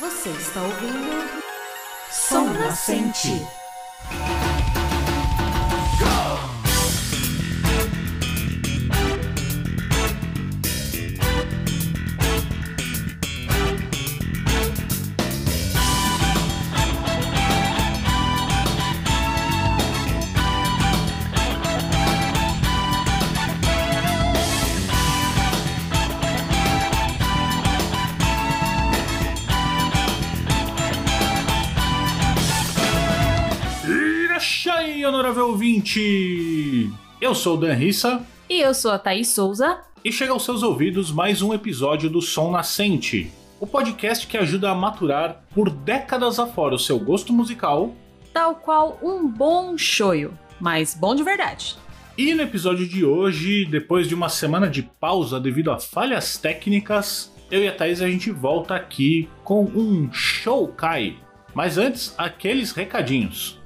Você está ouvindo Som Nascente. Ouvinte! Eu sou o Dan Rissa E eu sou a Thaís Souza. e chega aos seus ouvidos mais um episódio do Som Nascente, o podcast que ajuda a maturar por décadas afora o seu gosto musical. Tal qual um bom shoyu, mas bom de verdade. E no episódio de hoje, depois de uma semana de pausa devido a falhas técnicas, eu e a Thaís a gente volta aqui com um show Kai. Mas antes, aqueles recadinhos.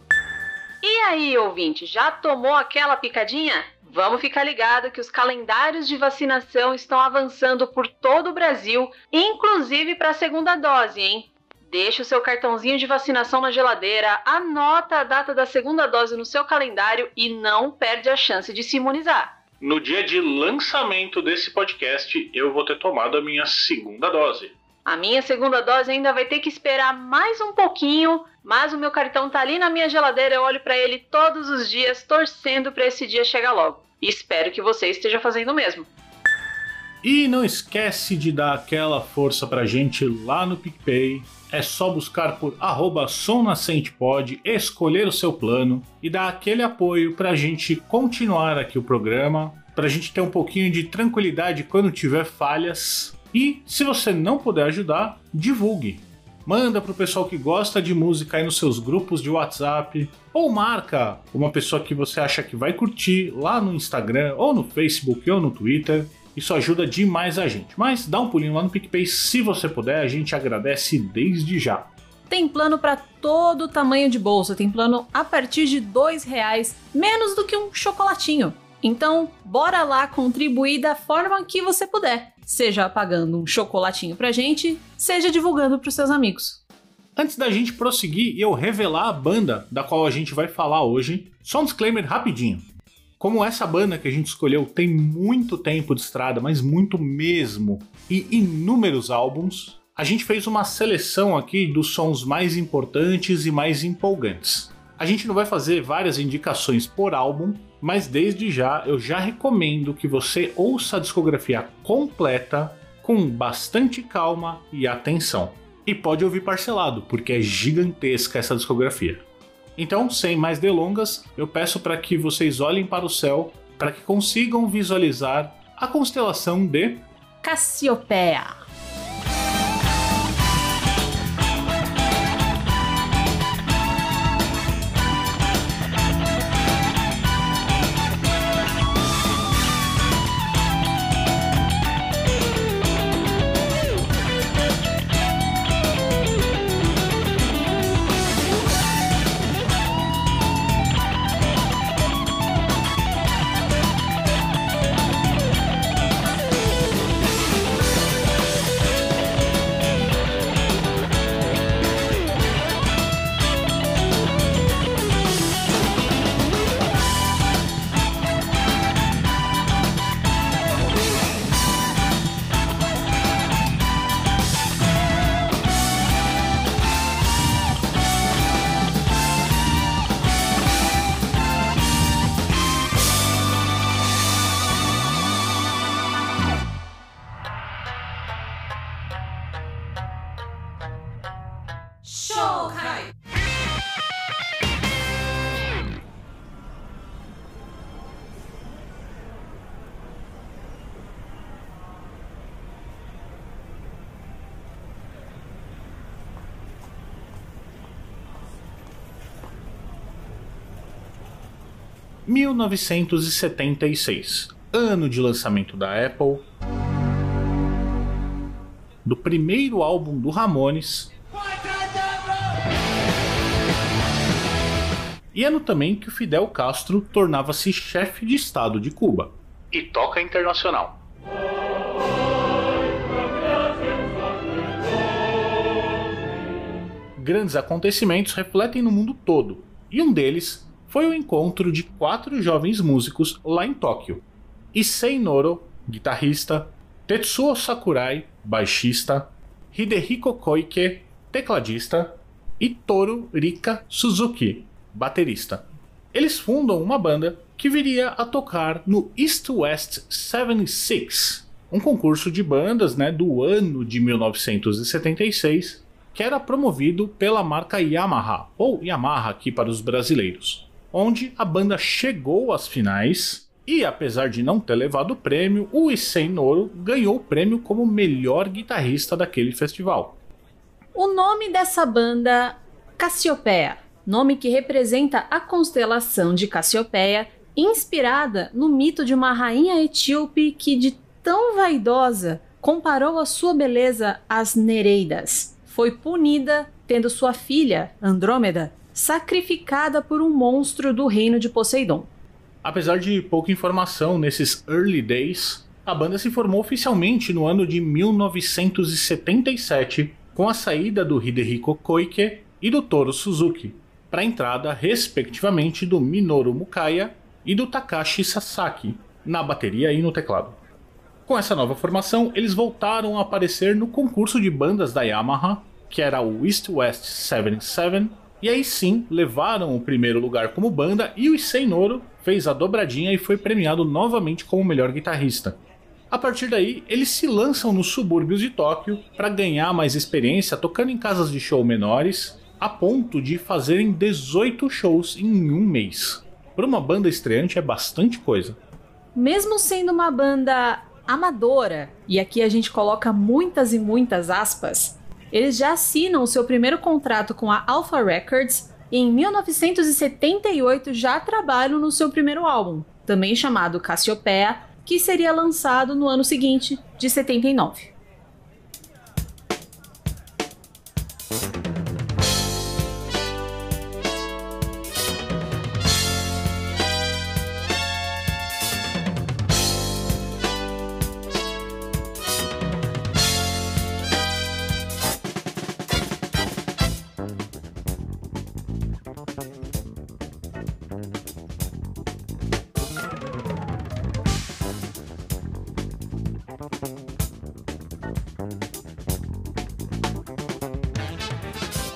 E aí, ouvinte, já tomou aquela picadinha? Vamos ficar ligado que os calendários de vacinação estão avançando por todo o Brasil, inclusive para a segunda dose, hein? Deixa o seu cartãozinho de vacinação na geladeira, anota a data da segunda dose no seu calendário e não perde a chance de se imunizar. No dia de lançamento desse podcast, eu vou ter tomado a minha segunda dose. A minha segunda dose ainda vai ter que esperar mais um pouquinho, mas o meu cartão tá ali na minha geladeira, eu olho para ele todos os dias, torcendo para esse dia chegar logo. E espero que você esteja fazendo o mesmo. E não esquece de dar aquela força pra gente lá no PicPay. É só buscar por arroba somnascentepod, escolher o seu plano e dar aquele apoio pra gente continuar aqui o programa, pra gente ter um pouquinho de tranquilidade quando tiver falhas. E se você não puder ajudar, divulgue. Manda pro pessoal que gosta de música aí nos seus grupos de WhatsApp. Ou marca uma pessoa que você acha que vai curtir lá no Instagram, ou no Facebook, ou no Twitter. Isso ajuda demais a gente. Mas dá um pulinho lá no PicPay se você puder, a gente agradece desde já. Tem plano para todo tamanho de bolsa, tem plano a partir de dois reais, menos do que um chocolatinho. Então, bora lá contribuir da forma que você puder. Seja pagando um chocolatinho pra gente, seja divulgando pros seus amigos. Antes da gente prosseguir e eu revelar a banda da qual a gente vai falar hoje, só um disclaimer rapidinho. Como essa banda que a gente escolheu tem muito tempo de estrada, mas muito mesmo, e inúmeros álbuns, a gente fez uma seleção aqui dos sons mais importantes e mais empolgantes. A gente não vai fazer várias indicações por álbum, mas desde já eu já recomendo que você ouça a discografia completa com bastante calma e atenção. E pode ouvir parcelado, porque é gigantesca essa discografia. Então, sem mais delongas, eu peço para que vocês olhem para o céu para que consigam visualizar a constelação de Cassiopeia. ...1976, ano de lançamento da Apple, do primeiro álbum do Ramones e ano também que o Fidel Castro tornava-se chefe de Estado de Cuba. E toca internacional. Grandes acontecimentos refletem no mundo todo, e um deles foi o encontro de quatro jovens músicos lá em Tóquio. Issei Noro, guitarrista, Tetsuo Sakurai, baixista, Hidehiko Koike, tecladista, e Toru Rika Suzuki, baterista. Eles fundam uma banda que viria a tocar no East West 76, um concurso de bandas né, do ano de 1976, que era promovido pela marca Yamaha, ou Yamaha aqui para os brasileiros, onde a banda chegou às finais e, apesar de não ter levado o prêmio, o Issei Noro ganhou o prêmio como melhor guitarrista daquele festival. O nome dessa banda, Cassiopeia, nome que representa a constelação de Cassiopeia, inspirada no mito de uma rainha etíope que, de tão vaidosa, comparou a sua beleza às Nereidas. Foi punida tendo sua filha, Andrômeda, sacrificada por um monstro do reino de Poseidon. Apesar de pouca informação nesses early days, a banda se formou oficialmente no ano de 1977 com a saída do Hidehiko Koike e do Toru Suzuki, para a entrada, respectivamente, do Minoru Mukaya e do Takashi Sasaki na bateria e no teclado. Com essa nova formação, eles voltaram a aparecer no concurso de bandas da Yamaha, que era o East West 77, e aí sim levaram o primeiro lugar como banda e o Issei Noro fez a dobradinha e foi premiado novamente como melhor guitarrista. A partir daí, eles se lançam nos subúrbios de Tóquio para ganhar mais experiência tocando em casas de show menores, a ponto de fazerem 18 shows em um mês. Para uma banda estreante é bastante coisa. Mesmo sendo uma banda amadora, e aqui a gente coloca muitas e muitas aspas, eles já assinam o seu primeiro contrato com a Alpha Records e em 1978 já trabalham no seu primeiro álbum, também chamado Cassiopeia, que seria lançado no ano seguinte, de 79.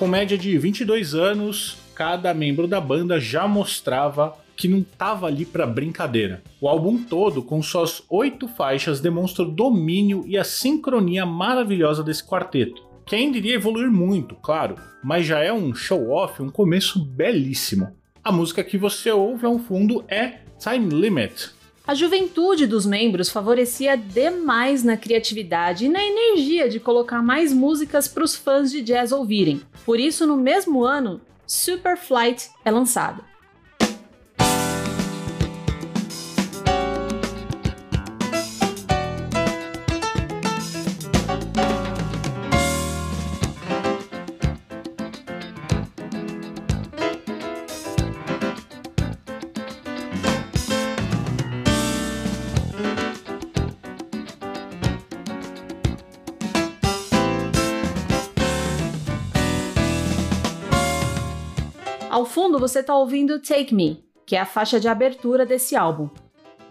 Com média de 22 anos, cada membro da banda já mostrava que não tava ali para brincadeira. O álbum todo, com suas oito faixas, demonstra o domínio e a sincronia maravilhosa desse quarteto, que ainda iria evoluir muito, claro, mas já é um show-off, um começo belíssimo. A música que você ouve ao fundo é Time Limit, a juventude dos membros favorecia demais na criatividade e na energia de colocar mais músicas para os fãs de jazz ouvirem. Por isso, no mesmo ano, Superflight é lançado. Ao fundo você está ouvindo Take Me, que é a faixa de abertura desse álbum.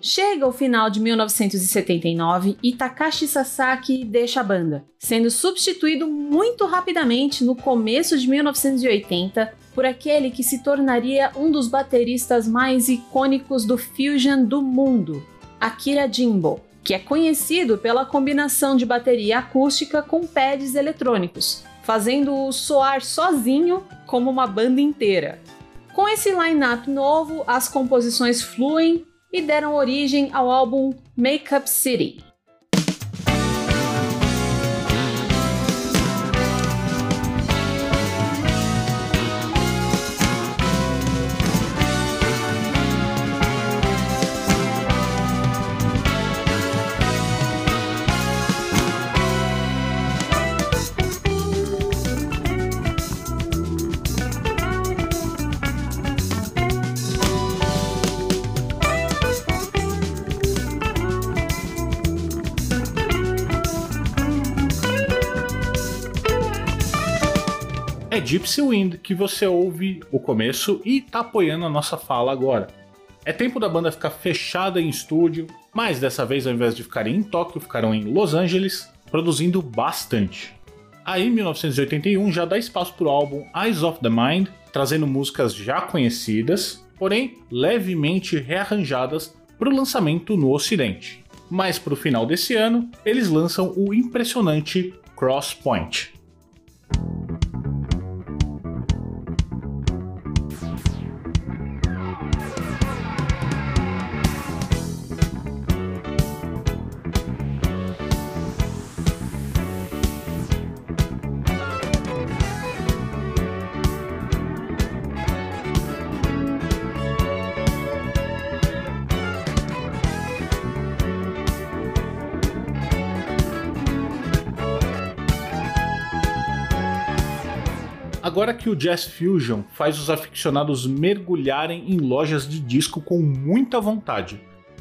Chega o final de 1979 e Takashi Sasaki deixa a banda, sendo substituído muito rapidamente no começo de 1980 por aquele que se tornaria um dos bateristas mais icônicos do fusion do mundo, Akira Jimbo, que é conhecido pela combinação de bateria acústica com pads eletrônicos, fazendo-o soar sozinho como uma banda inteira. Com esse line-up novo, as composições fluem e deram origem ao álbum Makeup City. Gypsy Wind que você ouve o começo e tá apoiando a nossa fala agora. É tempo da banda ficar fechada em estúdio, mas dessa vez ao invés de ficarem em Tóquio, ficaram em Los Angeles, produzindo bastante. Aí, em 1981, já dá espaço para o álbum Eyes of the Mind, trazendo músicas já conhecidas, porém levemente rearranjadas para o lançamento no Ocidente. Mas para o final desse ano, eles lançam o impressionante Crosspoint. Agora que o Jazz Fusion faz os aficionados mergulharem em lojas de disco com muita vontade.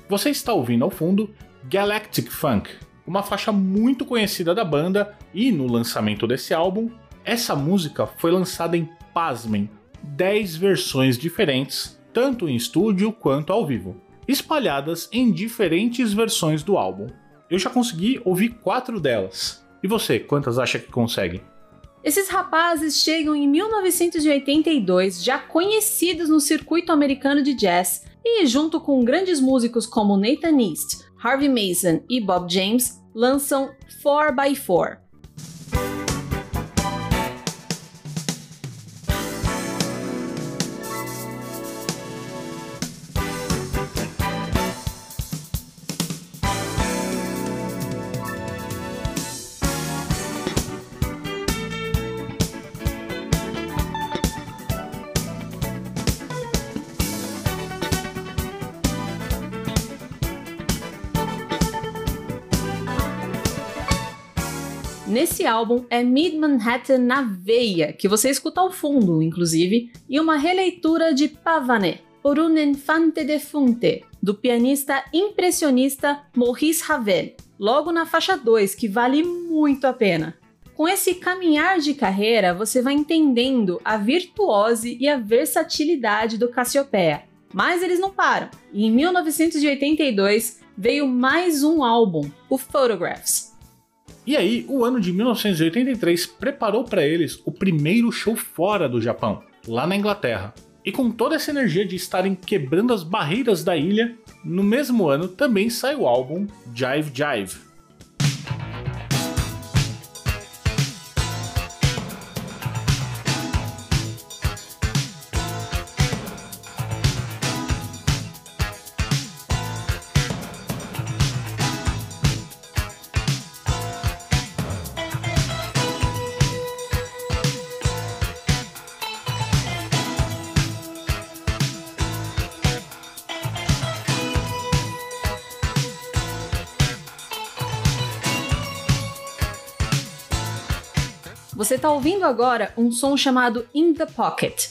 Você está ouvindo ao fundo Galactic Funk, uma faixa muito conhecida da banda, e no lançamento desse álbum, essa música foi lançada em, pasmem, 10 versões diferentes, tanto em estúdio quanto ao vivo, espalhadas em diferentes versões do álbum. Eu já consegui ouvir quatro delas. E você, quantas acha que consegue? Esses rapazes chegam em 1982, já conhecidos no circuito americano de jazz, e junto com grandes músicos como Nathan East, Harvey Mason e Bob James, lançam 4x4, Nesse álbum é Mid Manhattan na veia, que você escuta ao fundo, inclusive, e uma releitura de Pavané, por un infante defunte, do pianista impressionista Maurice Ravel, logo na faixa 2, que vale muito a pena. Com esse caminhar de carreira, você vai entendendo a virtuose e a versatilidade do Cassiopeia. Mas eles não param. E em 1982 veio mais um álbum, o Photographs, e aí, o ano de 1983 preparou para eles o primeiro show fora do Japão, lá na Inglaterra. E com toda essa energia de estarem quebrando as barreiras da ilha, no mesmo ano também sai o álbum Jive Jive, Você está ouvindo agora um som chamado In the Pocket.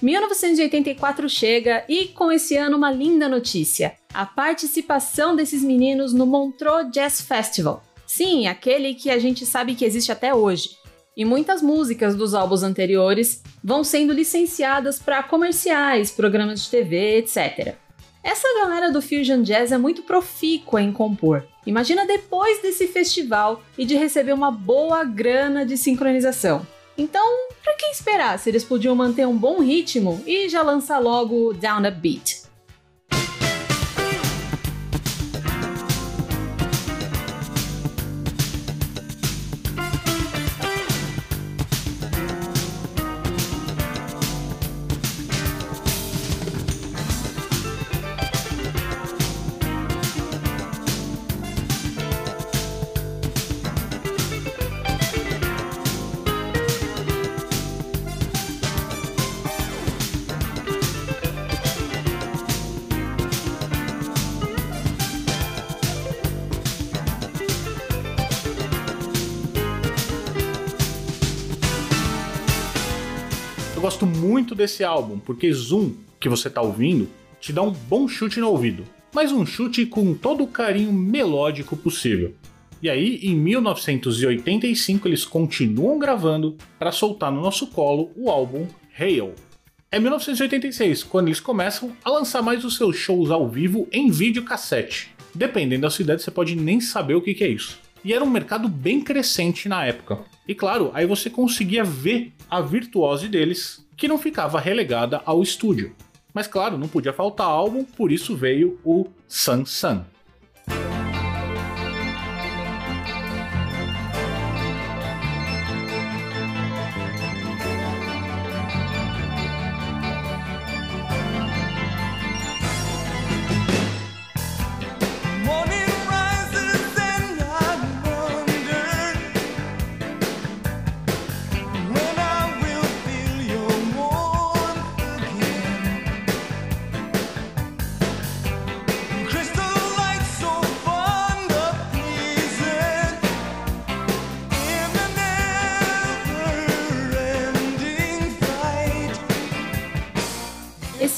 1984 chega e com esse ano uma linda notícia: a participação desses meninos no Montreux Jazz Festival. Sim, aquele que a gente sabe que existe até hoje. E muitas músicas dos álbuns anteriores vão sendo licenciadas para comerciais, programas de TV, etc. Essa galera do Fusion Jazz é muito profícua em compor. Imagina depois desse festival e de receber uma boa grana de sincronização. Então, para que esperar se eles podiam manter um bom ritmo e já lançar logo Down a Beat? Muito desse álbum, porque Zoom, que você tá ouvindo, te dá um bom chute no ouvido, mas um chute com todo o carinho melódico possível. E aí, em 1985, eles continuam gravando para soltar no nosso colo o álbum Hail. É 1986 quando eles começam a lançar mais os seus shows ao vivo em videocassete. Dependendo da sua idade, você pode nem saber o que é isso. E era um mercado bem crescente na época. E claro, aí você conseguia ver a virtuose deles, que não ficava relegada ao estúdio. Mas claro, não podia faltar álbum, por isso veio o Sun Sun.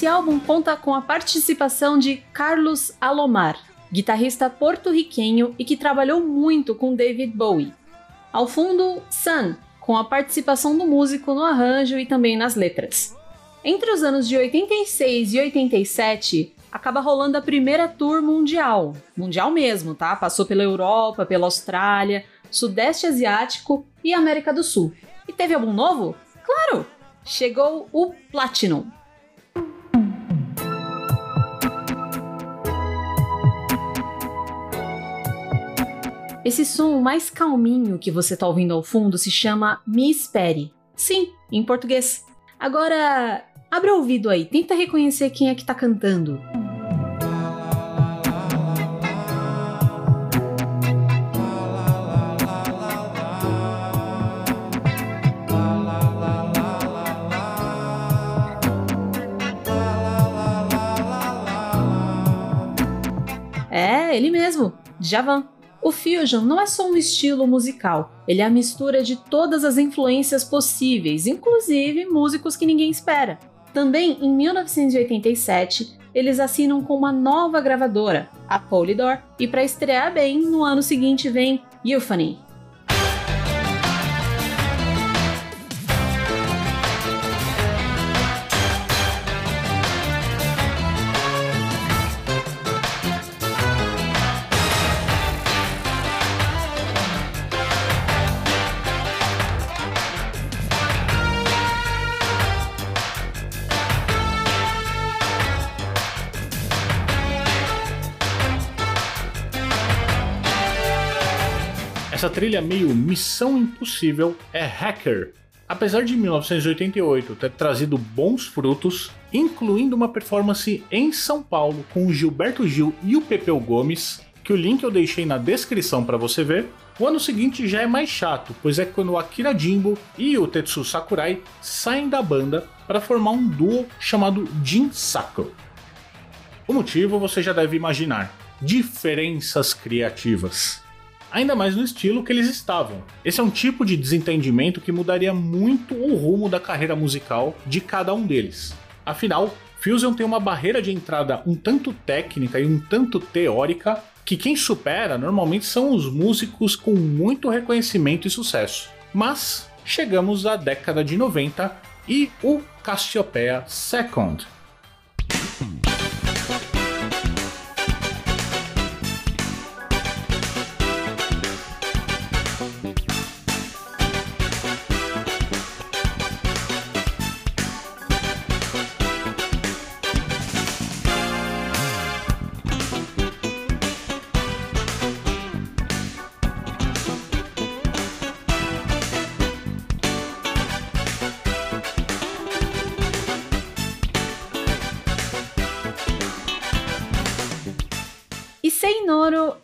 Álbum conta com a participação de Carlos Alomar, guitarrista porto-riquenho e que trabalhou muito com David Bowie. Ao fundo, Sun, com a participação do músico no arranjo e também nas letras. Entre os anos de 86 e 87, acaba rolando a primeira tour mundial. Mundial mesmo, tá? Passou pela Europa, pela Austrália, Sudeste Asiático e América do Sul. E teve algum novo? Claro! Chegou o Platinum. Esse som mais calminho que você tá ouvindo ao fundo se chama Me Espere. Sim, em português. Agora, abre o ouvido aí, tenta reconhecer quem é que tá cantando. É, ele mesmo, Djavan. O fusion não é só um estilo musical, ele é a mistura de todas as influências possíveis, inclusive músicos que ninguém espera. Também em 1987, eles assinam com uma nova gravadora, a Polydor, e para estrear bem, no ano seguinte vem Euphony. Essa trilha meio Missão Impossível é Hacker. Apesar de 1988 ter trazido bons frutos, incluindo uma performance em São Paulo com o Gilberto Gil e o Pepeu Gomes, que o link eu deixei na descrição para você ver, o ano seguinte já é mais chato, pois é quando o Akira Jimbo e o Tetsu Sakurai saem da banda para formar um duo chamado Jin Saku. O motivo você já deve imaginar: diferenças criativas. Ainda mais no estilo que eles estavam. Esse é um tipo de desentendimento que mudaria muito o rumo da carreira musical de cada um deles. Afinal, Fusion tem uma barreira de entrada um tanto técnica e um tanto teórica que quem supera normalmente são os músicos com muito reconhecimento e sucesso. Mas chegamos à década de 90 e o Cassiopeia Second,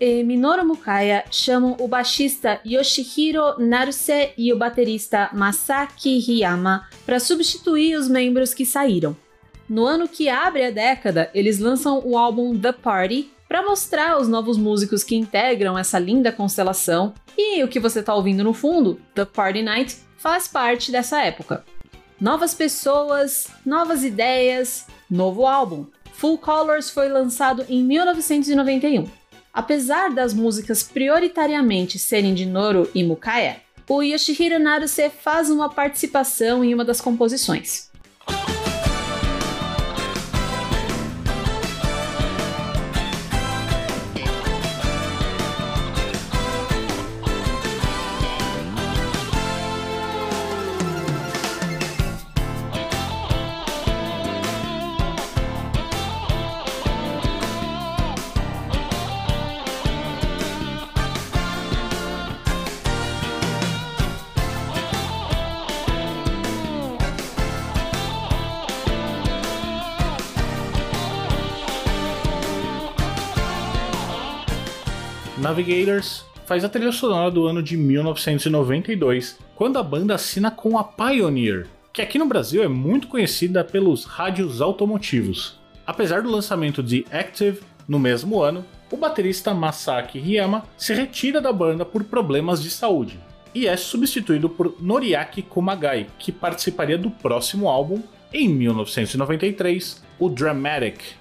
e Minoru Mukaya chamam o baixista Yoshihiro Naruse e o baterista Masaki Hiyama para substituir os membros que saíram. No ano que abre a década, eles lançam o álbum The Party para mostrar os novos músicos que integram essa linda constelação, e o que você está ouvindo no fundo, The Party Night, faz parte dessa época. Novas pessoas, novas ideias, novo álbum. Full Colors foi lançado em 1991. Apesar das músicas prioritariamente serem de Noru e Mukaya, o Yoshihiro Naruse faz uma participação em uma das composições. Navigators faz a trilha sonora do ano de 1992, quando a banda assina com a Pioneer, que aqui no Brasil é muito conhecida pelos rádios automotivos. Apesar do lançamento de Active no mesmo ano, o baterista Masaki Hiyama se retira da banda por problemas de saúde e é substituído por Noriaki Kumagai, que participaria do próximo álbum em 1993, o Dramatic.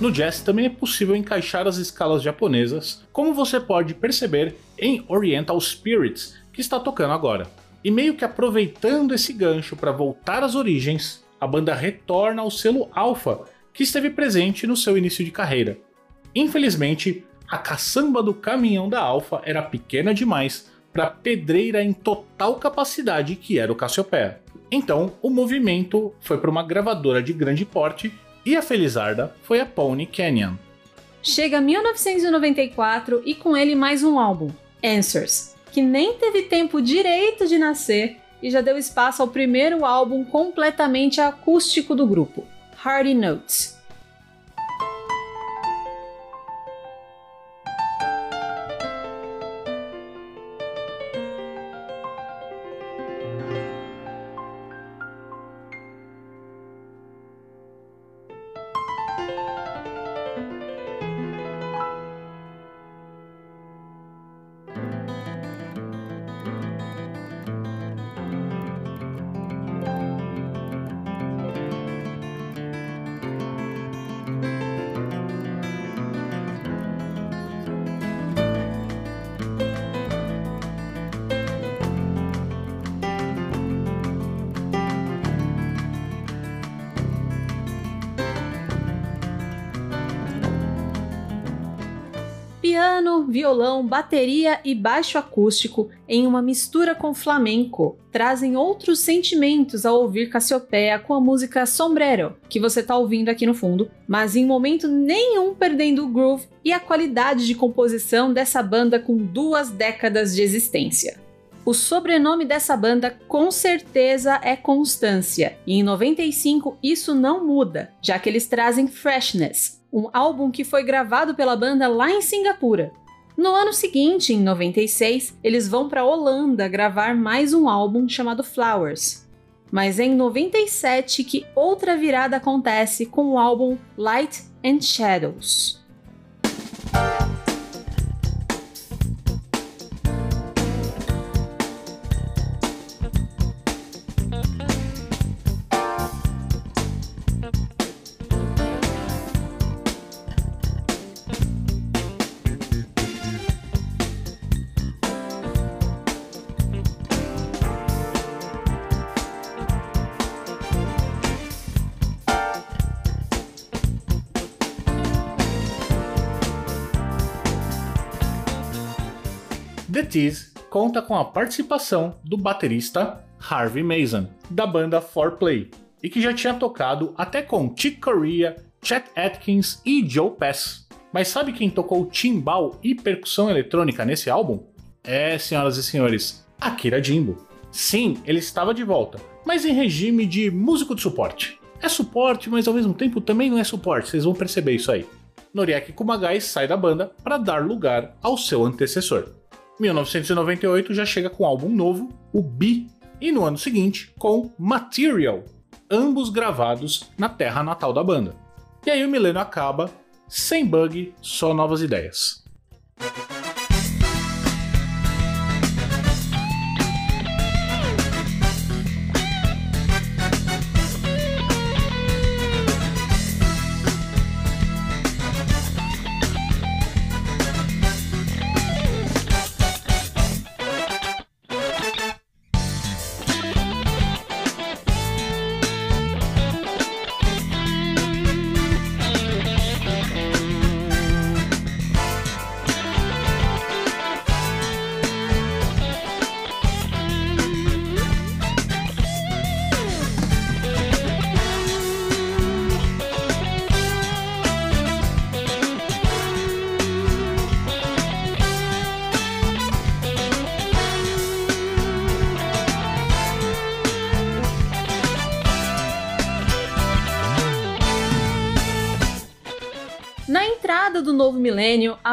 No jazz também é possível encaixar as escalas japonesas, como você pode perceber em Oriental Spirits, que está tocando agora. E meio que aproveitando esse gancho para voltar às origens, a banda retorna ao selo Alpha, que esteve presente no seu início de carreira. Infelizmente, a caçamba do caminhão da Alpha era pequena demais para a pedreira em total capacidade que era o Cassiopeia. Então, o movimento foi para uma gravadora de grande porte e a Felizarda foi a Pony Canyon. Chega 1994 e com ele mais um álbum, Answers, que nem teve tempo direito de nascer e já deu espaço ao primeiro álbum completamente acústico do grupo, Hardy Notes. Piano, violão, bateria e baixo acústico em uma mistura com flamenco trazem outros sentimentos ao ouvir Cassiopeia com a música Sombrero, que você tá ouvindo aqui no fundo, mas em momento nenhum perdendo o groove e a qualidade de composição dessa banda com duas décadas de existência. O sobrenome dessa banda com certeza é Constância, e em 95 isso não muda, já que eles trazem Freshness, um álbum que foi gravado pela banda lá em Singapura. No ano seguinte, em 96, eles vão para Holanda gravar mais um álbum chamado Flowers. Mas é em 97 que outra virada acontece com o álbum Light and Shadows. Tease conta com a participação do baterista Harvey Mason, da banda 4Play, e que já tinha tocado até com Chick Corea, Chet Atkins e Joe Pass. Mas sabe quem tocou timbal e percussão eletrônica nesse álbum? É, senhoras e senhores, Akira Jimbo. Sim, ele estava de volta, mas em regime de músico de suporte. É suporte, mas ao mesmo tempo também não é suporte, vocês vão perceber isso aí. Noriaki Kumagai sai da banda para dar lugar ao seu antecessor. 1998 já chega com um álbum novo, o Bi, e no ano seguinte com Material, ambos gravados na terra natal da banda. E aí o milênio acaba, sem bug, só novas ideias.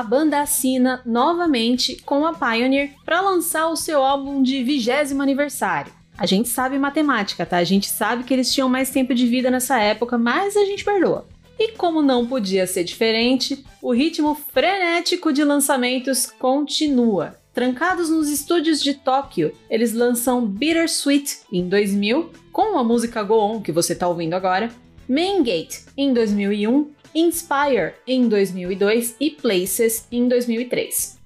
Banda assina novamente com a Pioneer para lançar o seu álbum de vigésimo aniversário. A gente sabe matemática, tá? A gente sabe que eles tinham mais tempo de vida nessa época, mas a gente perdoa. E como não podia ser diferente, o ritmo frenético de lançamentos continua. Trancados nos estúdios de Tóquio, eles lançam Bittersweet em 2000, com a música Go On que você tá ouvindo agora, Main Gate em 2001, Inspire em 2002 e Places em 2003.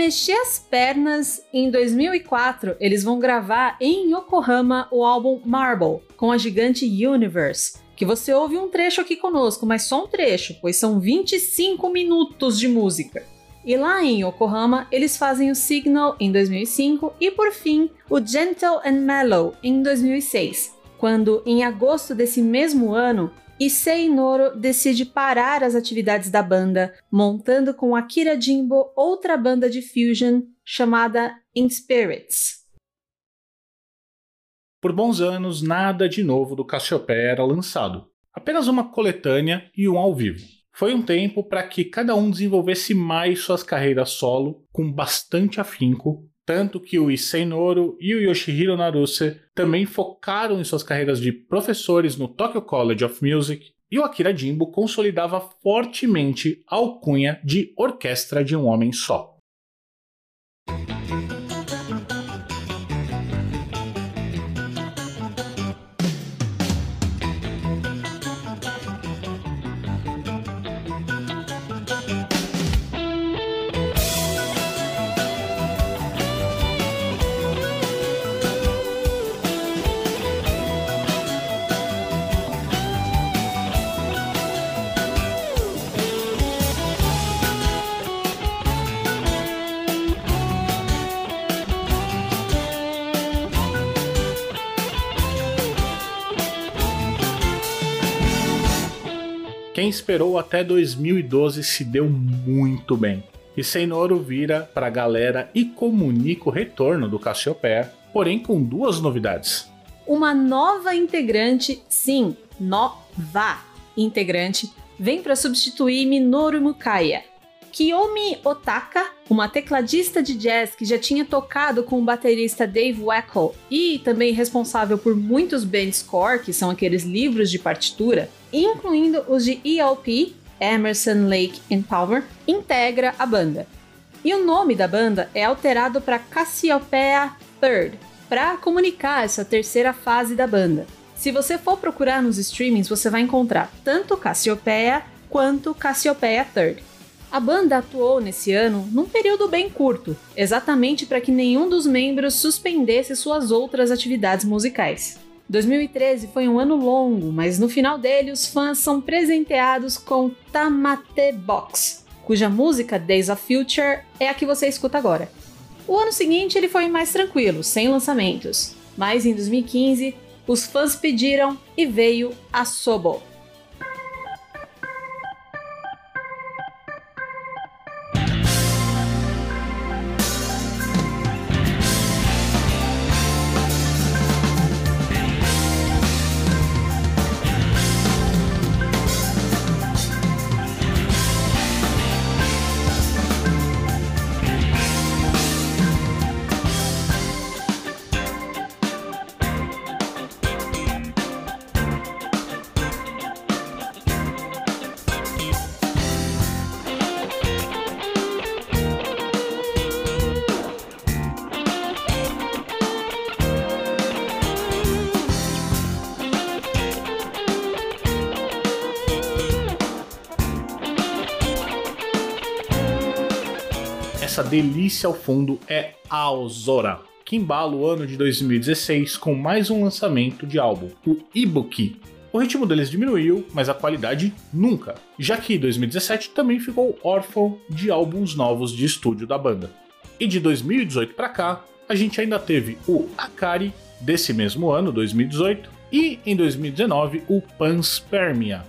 Mexer as pernas, em 2004 eles vão gravar em Yokohama o álbum Marble com a gigante Universe, que você ouve um trecho aqui conosco, mas só um trecho, pois são 25 minutos de música. E lá em Yokohama, eles fazem o Signal em 2005 e por fim o Gentle and Mellow em 2006, quando em agosto desse mesmo ano Issei Noro decide parar as atividades da banda, montando com Akira Jimbo outra banda de fusion chamada In Spirits. Por bons anos, nada de novo do Cassiopeia era lançado. Apenas uma coletânea e um ao vivo. Foi um tempo para que cada um desenvolvesse mais suas carreiras solo com bastante afinco, tanto que o Issei Noro e o Yoshihiro Naruse também focaram em suas carreiras de professores no Tokyo College of Music, e o Akira Jimbo consolidava fortemente a alcunha de orquestra de um homem só. Quem esperou até 2012 se deu muito bem. E Senoro vira para a galera e comunica o retorno do Cassiopeia, porém com duas novidades. Uma nova integrante, sim, nova integrante, vem para substituir Minoru Mukaya. Kiyomi Otaka, uma tecladista de jazz que já tinha tocado com o baterista Dave Weckl e também responsável por muitos band score, que são aqueles livros de partitura, incluindo os de ELP, Emerson, Lake and Palmer, integra a banda. E o nome da banda é alterado para Cassiopeia Third, para comunicar essa terceira fase da banda. Se você for procurar nos streamings, você vai encontrar tanto Cassiopeia quanto Cassiopeia Third. A banda atuou nesse ano num período bem curto, exatamente para que nenhum dos membros suspendesse suas outras atividades musicais. 2013 foi um ano longo, mas no final dele os fãs são presenteados com Tamate Box, cuja música Days of Future é a que você escuta agora. O ano seguinte ele foi mais tranquilo, sem lançamentos, mas em 2015 os fãs pediram e veio a Sobo. Essa delícia ao fundo é Aozora, que embala o ano de 2016 com mais um lançamento de álbum, o Ibuki. O ritmo deles diminuiu, mas a qualidade nunca, já que 2017 também ficou órfão de álbuns novos de estúdio da banda. E de 2018 para cá, a gente ainda teve o Akari desse mesmo ano, 2018, e em 2019 o Panspermia.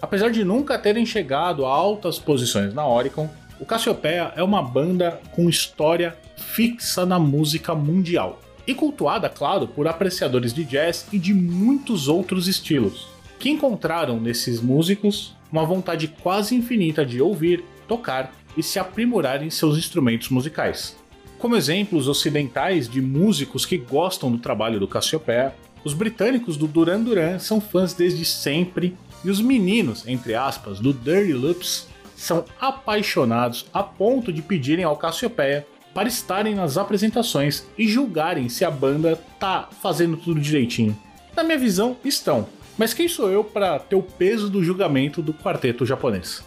Apesar de nunca terem chegado a altas posições na Oricon, o Cassiopeia é uma banda com história fixa na música mundial e cultuada, claro, por apreciadores de jazz e de muitos outros estilos, que encontraram nesses músicos uma vontade quase infinita de ouvir, tocar e se aprimorar em seus instrumentos musicais. Como exemplos ocidentais de músicos que gostam do trabalho do Cassiopeia, os britânicos do Duran Duran são fãs desde sempre e os meninos, entre aspas, do Dirty Loops são apaixonados a ponto de pedirem ao Cassiopeia para estarem nas apresentações e julgarem se a banda tá fazendo tudo direitinho. Na minha visão, estão, mas quem sou eu para ter o peso do julgamento do quarteto japonês?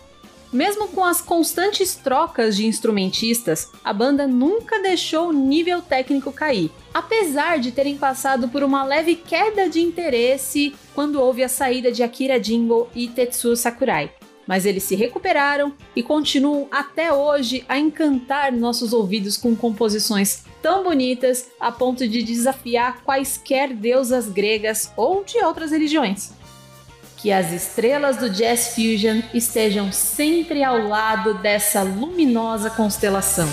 Mesmo com as constantes trocas de instrumentistas, a banda nunca deixou o nível técnico cair, apesar de terem passado por uma leve queda de interesse quando houve a saída de Akira Jingo e Tetsuo Sakurai. Mas eles se recuperaram e continuam até hoje a encantar nossos ouvidos com composições tão bonitas a ponto de desafiar quaisquer deusas gregas ou de outras religiões. Que as estrelas do Jazz Fusion estejam sempre ao lado dessa luminosa constelação.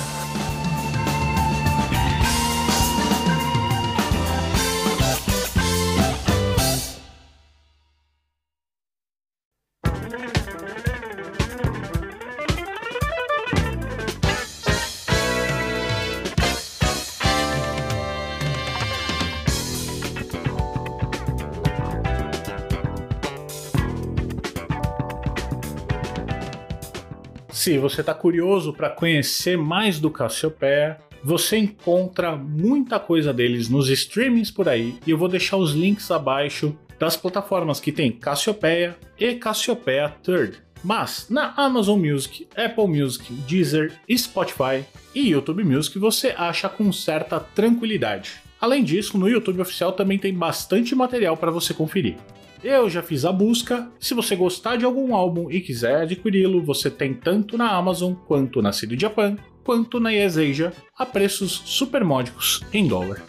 Se você está curioso para conhecer mais do Cassiopeia, você encontra muita coisa deles nos streamings por aí e eu vou deixar os links abaixo das plataformas que tem Cassiopeia e Cassiopeia Third. Mas na Amazon Music, Apple Music, Deezer, Spotify e YouTube Music você acha com certa tranquilidade. Além disso, no YouTube oficial também tem bastante material para você conferir. Eu já fiz a busca. Se você gostar de algum álbum e quiser adquiri-lo, você tem tanto na Amazon quanto na CD Japan, quanto na Yes Asia, a preços super módicos em dólar.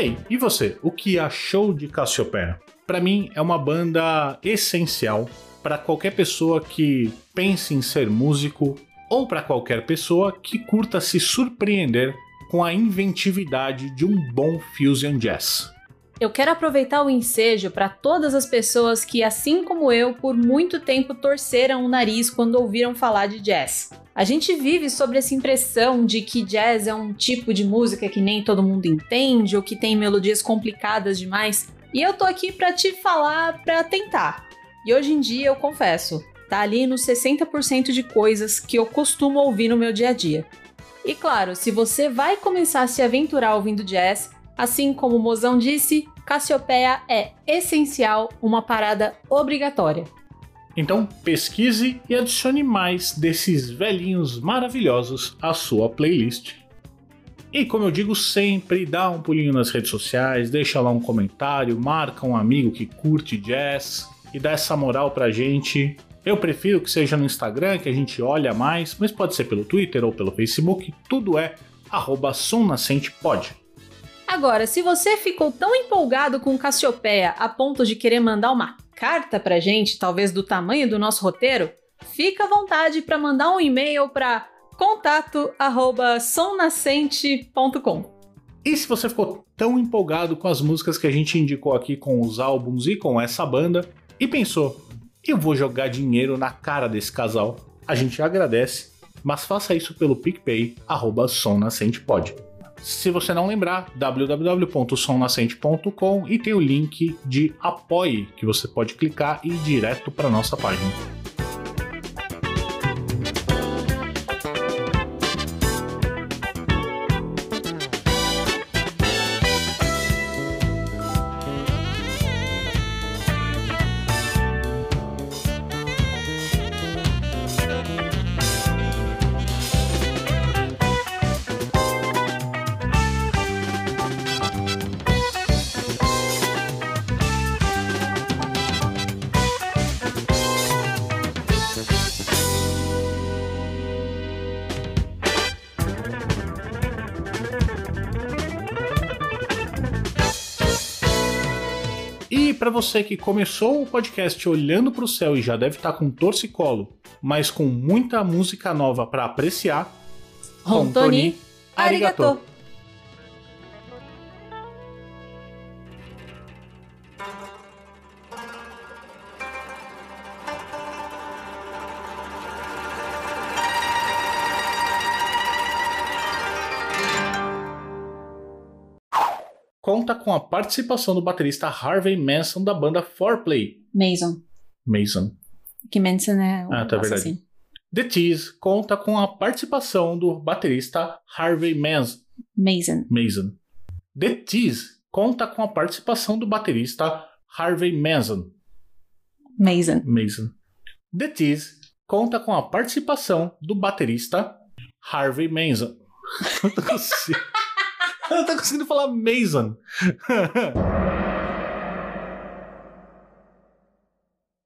Aí, e você? O que achou de Cassiopeia? Para mim é uma banda essencial para qualquer pessoa que pense em ser músico ou para qualquer pessoa que curta se surpreender com a inventividade de um bom fusion jazz. Eu quero aproveitar o ensejo para todas as pessoas que, assim como eu, por muito tempo torceram o nariz quando ouviram falar de jazz. A gente vive sobre essa impressão de que jazz é um tipo de música que nem todo mundo entende ou que tem melodias complicadas demais. E eu tô aqui para te falar para tentar. E hoje em dia eu confesso, tá ali nos 60% de coisas que eu costumo ouvir no meu dia a dia. E claro, se você vai começar a se aventurar ouvindo jazz, assim como o Mozão disse, Cassiopeia é essencial, uma parada obrigatória. Então pesquise e adicione mais desses velhinhos maravilhosos à sua playlist. E como eu digo sempre, dá um pulinho nas redes sociais, deixa lá um comentário, marca um amigo que curte jazz e dá essa moral pra gente. Eu prefiro que seja no Instagram, que a gente olha mais, mas pode ser pelo Twitter ou pelo Facebook, tudo é arroba somnascentepod. Agora, se você ficou tão empolgado com Cassiopeia a ponto de querer mandar uma carta pra gente, talvez do tamanho do nosso roteiro, fica à vontade para mandar um e-mail para contato@somnascente.com. E se você ficou tão empolgado com as músicas que a gente indicou aqui com os álbuns e com essa banda e pensou, eu vou jogar dinheiro na cara desse casal, a gente agradece, mas faça isso pelo PicPay, arroba somnascentepod. Se você não lembrar, www.somnascente.com e tem o link de apoie que você pode clicar e ir direto para nossa página. E para você que começou o podcast olhando para o céu e já deve estar com torcicolo, mas com muita música nova para apreciar, Rontoni, arigato. Conta com a participação do baterista Harvey Manson da banda Foreplay. Mason. Mason. Que Manson é o Ah, tá, verdade. assassino. The Tease conta com a participação do baterista Harvey Manson. Mason. Mason. The Tease conta com a participação do baterista Harvey Manson. Mason. Mason. The Tease conta com a participação do baterista Harvey Manson. Não conseguindo, eu não tô conseguindo falar Mason.